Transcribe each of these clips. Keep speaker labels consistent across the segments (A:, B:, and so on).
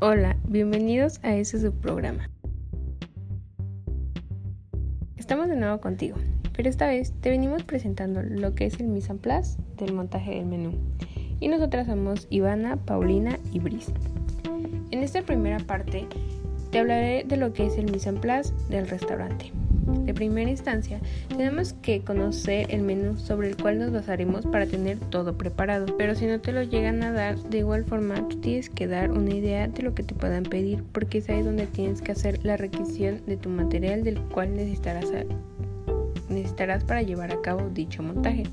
A: Hola, bienvenidos a este subprograma. Estamos de nuevo contigo, pero esta vez te venimos presentando lo que es el mise en place del montaje del menú. Y nosotras somos Ivana, Paulina y Brice. En esta primera parte te hablaré de lo que es el mise en place del restaurante. De primera instancia, tenemos que conocer el menú sobre el cual nos basaremos para tener todo preparado, pero si no te lo llegan a dar, de igual forma tú tienes que dar una idea de lo que te puedan pedir, porque es ahí donde tienes que hacer la requisición de tu material del cual necesitarás, necesitarás para llevar a cabo dicho montaje.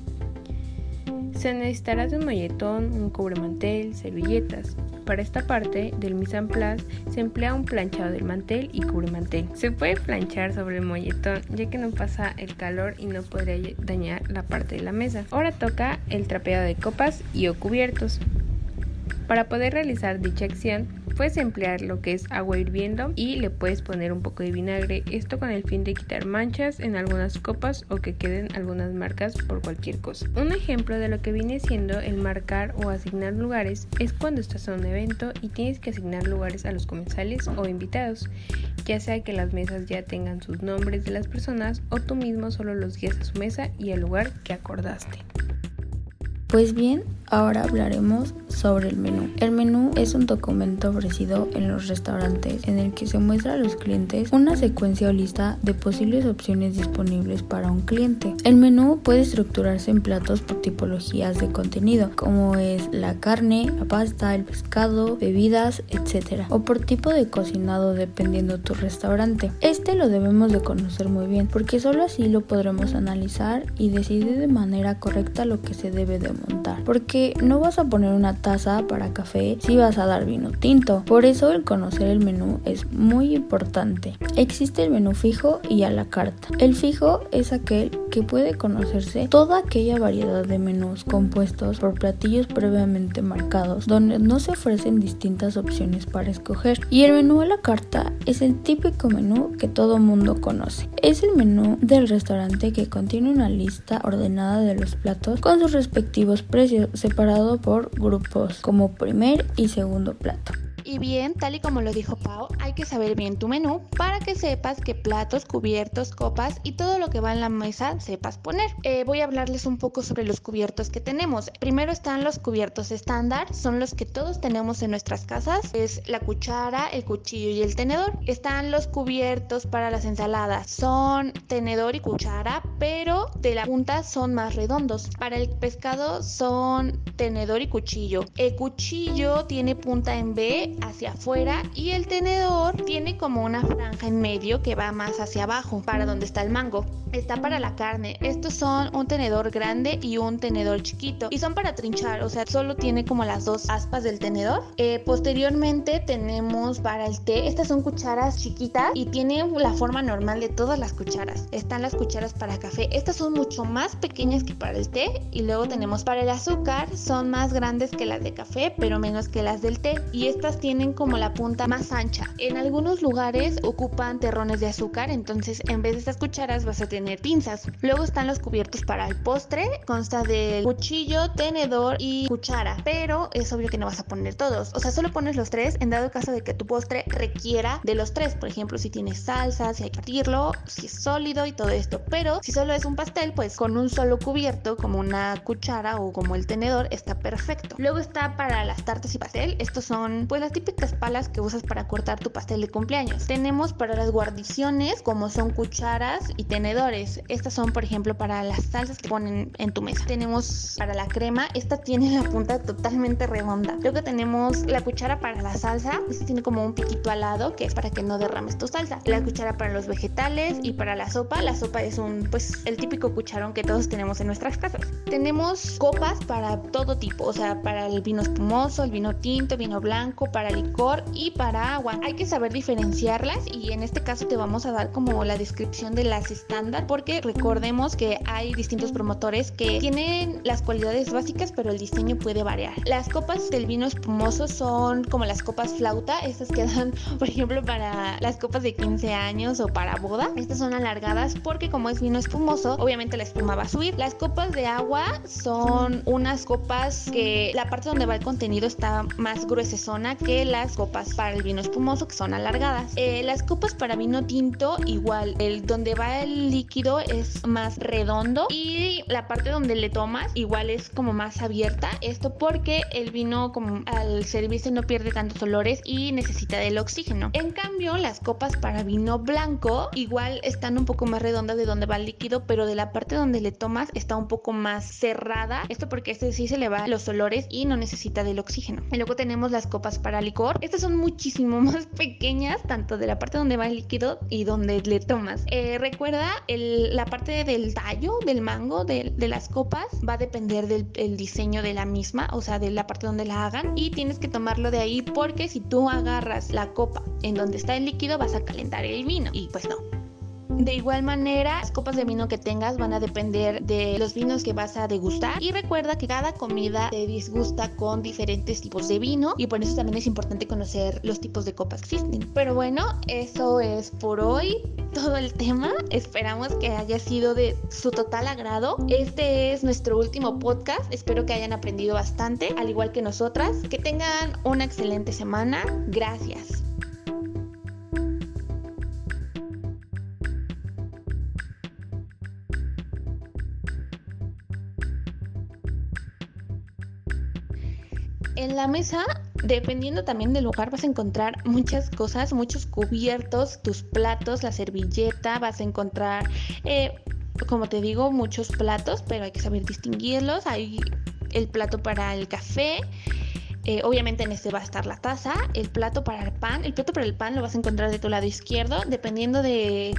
A: Se necesitará de un molletón, un cubremantel, servilletas. Para esta parte del mise en place se emplea un planchado del mantel y cubremantel. Se puede planchar sobre el molletón ya que no pasa el calor y no podría dañar la parte de la mesa. Ahora toca el trapeado de copas y o cubiertos. Para poder realizar dicha acción Puedes emplear lo que es agua hirviendo y le puedes poner un poco de vinagre, esto con el fin de quitar manchas en algunas copas o que queden algunas marcas por cualquier cosa. Un ejemplo de lo que viene siendo el marcar o asignar lugares es cuando estás en un evento y tienes que asignar lugares a los comensales o invitados, ya sea que las mesas ya tengan sus nombres de las personas o tú mismo solo los guías a su mesa y al lugar que acordaste.
B: Pues bien, ahora hablaremos sobre el menú. El menú es un documento ofrecido en los restaurantes en el que se muestra a los clientes una secuencia o lista de posibles opciones disponibles para un cliente. El menú puede estructurarse en platos por tipologías de contenido, como es la carne, la pasta, el pescado, bebidas, etc. O por tipo de cocinado dependiendo tu restaurante. Este lo debemos de conocer muy bien porque solo así lo podremos analizar y decidir de manera correcta lo que se debe de montar. Porque no vas a poner una taza para café si vas a dar vino tinto. Por eso el conocer el menú es muy importante. Existe el menú fijo y a la carta. El fijo es aquel que puede conocerse toda aquella variedad de menús compuestos por platillos previamente marcados, donde no se ofrecen distintas opciones para escoger. Y el menú a la carta es el típico menú que todo mundo conoce. Es el menú del restaurante que contiene una lista ordenada de los platos con sus respectivos precios, separado por grupos como primer y segundo plato.
C: Y bien, tal y como lo dijo Pau, hay que saber bien tu menú para que sepas qué platos, cubiertos, copas y todo lo que va en la mesa sepas poner. Eh, voy a hablarles un poco sobre los cubiertos que tenemos. Primero están los cubiertos estándar, son los que todos tenemos en nuestras casas. Es la cuchara, el cuchillo y el tenedor. Están los cubiertos para las ensaladas. Son tenedor y cuchara, pero de la punta son más redondos. Para el pescado son tenedor y cuchillo. El cuchillo tiene punta en B hacia afuera y el tenedor tiene como una franja en medio que va más hacia abajo para donde está el mango. Está para la carne. Estos son un tenedor grande y un tenedor chiquito y son para trinchar, o sea, solo tiene como las dos aspas del tenedor. Eh, posteriormente tenemos para el té, estas son cucharas chiquitas y tienen la forma normal de todas las cucharas. Están las cucharas para café, estas son mucho más pequeñas que para el té y luego tenemos para el azúcar, son más grandes que las de café, pero menos que las del té y estas tienen como la punta más ancha. En algunos lugares ocupan terrones de azúcar, entonces en vez de estas cucharas vas a tener pinzas. Luego están los cubiertos para el postre, consta de cuchillo, tenedor y cuchara, pero es obvio que no vas a poner todos. O sea, solo pones los tres en dado caso de que tu postre requiera de los tres. Por ejemplo, si tienes salsa, si hay que partirlo, si es sólido y todo esto. Pero si solo es un pastel, pues con un solo cubierto, como una cuchara o como el tenedor, está perfecto. Luego está para las tartas y pastel. Estos son pues las típicas palas que usas para cortar tu pastel de cumpleaños. Tenemos para las guarniciones como son cucharas y tenedores. Estas son por ejemplo para las salsas que ponen en tu mesa. Tenemos para la crema, esta tiene la punta totalmente redonda. Luego tenemos la cuchara para la salsa, esta tiene como un piquito al lado que es para que no derrames tu salsa. La cuchara para los vegetales y para la sopa, la sopa es un pues el típico cucharón que todos tenemos en nuestras casas. Tenemos copas para todo tipo, o sea, para el vino espumoso, el vino tinto, vino blanco, para licor y para agua. Hay que saber diferenciarlas y en este caso te vamos a dar como la descripción de las estándar porque recordemos que hay distintos promotores que tienen las cualidades básicas pero el diseño puede variar. Las copas del vino espumoso son como las copas flauta, estas quedan por ejemplo para las copas de 15 años o para boda. Estas son alargadas porque como es vino espumoso obviamente la espuma va a subir. Las copas de agua son unas copas que la parte donde va el contenido está más gruesa zona que las copas para el vino espumoso que son alargadas. Eh, las copas para vino tinto igual, el donde va el líquido es más redondo y la parte donde le tomas igual es como más abierta. Esto porque el vino como al servirse no pierde tantos olores y necesita del oxígeno. En cambio, las copas para vino blanco igual están un poco más redondas de donde va el líquido, pero de la parte donde le tomas está un poco más cerrada. Esto porque este sí se le va los olores y no necesita del oxígeno. Y luego tenemos las copas para licor. Estas son muchísimo más pequeñas, tanto de la parte donde va el líquido y donde le tomas. Eh, recuerda, la parte del tallo, del mango, de, las copas, va a depender del diseño de la misma, o sea, de la parte donde la hagan. Y tienes que tomarlo de ahí porque si tú agarras la copa en donde está el líquido, vas a calentar el vino. Y pues no, de igual manera, las copas de vino que tengas van a depender de los vinos que vas a degustar. Y recuerda que cada comida te disgusta con diferentes tipos de vino y por eso también es importante conocer los tipos de copas que existen. Pero bueno, eso es por hoy todo el tema. Esperamos que haya sido de su total agrado. Este es nuestro último podcast. Espero que hayan aprendido bastante, al igual que nosotras. Que tengan una excelente semana. Gracias. En la mesa, dependiendo también del lugar, vas a encontrar muchas cosas, muchos cubiertos, tus platos, la servilleta, vas a encontrar, eh, como te digo, muchos platos, pero hay que saber distinguirlos. Hay el plato para el café. Eh, obviamente en este va a estar la taza, el plato para el pan. El plato para el pan lo vas a encontrar de tu lado izquierdo, dependiendo de,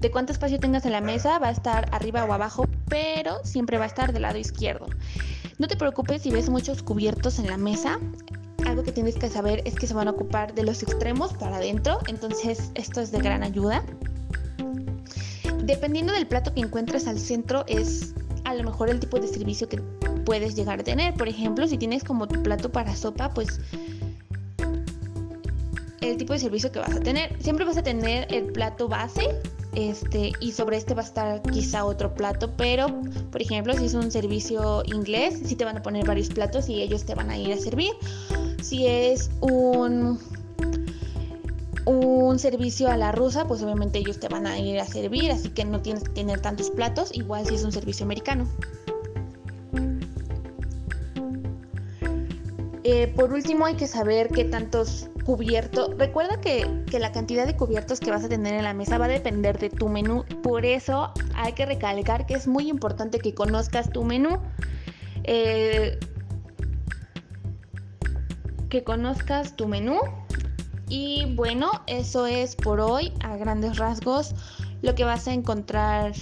C: de cuánto espacio tengas en la mesa, va a estar arriba o abajo, pero siempre va a estar del lado izquierdo. No te preocupes si ves muchos cubiertos en la mesa. Algo que tienes que saber es que se van a ocupar de los extremos para adentro, entonces esto es de gran ayuda. Dependiendo del plato que encuentres al centro es a lo mejor el tipo de servicio que puedes llegar a tener. Por ejemplo, si tienes como tu plato para sopa, pues el tipo de servicio que vas a tener. Siempre vas a tener el plato base este, y sobre este va a estar quizá otro plato, pero por ejemplo, si es un servicio inglés, sí te van a poner varios platos y ellos te van a ir a servir. Si es un un servicio a la rusa, pues obviamente ellos te van a ir a servir, así que no tienes que tener tantos platos, igual si es un servicio americano. Eh, por último, hay que saber qué tantos cubiertos. Recuerda que, la cantidad de cubiertos que vas a tener en la mesa va a depender de tu menú. Por eso hay que recalcar que es muy importante que conozcas tu menú. Eh, que conozcas tu menú. Y bueno, eso es por hoy, a grandes rasgos, lo que vas a encontrar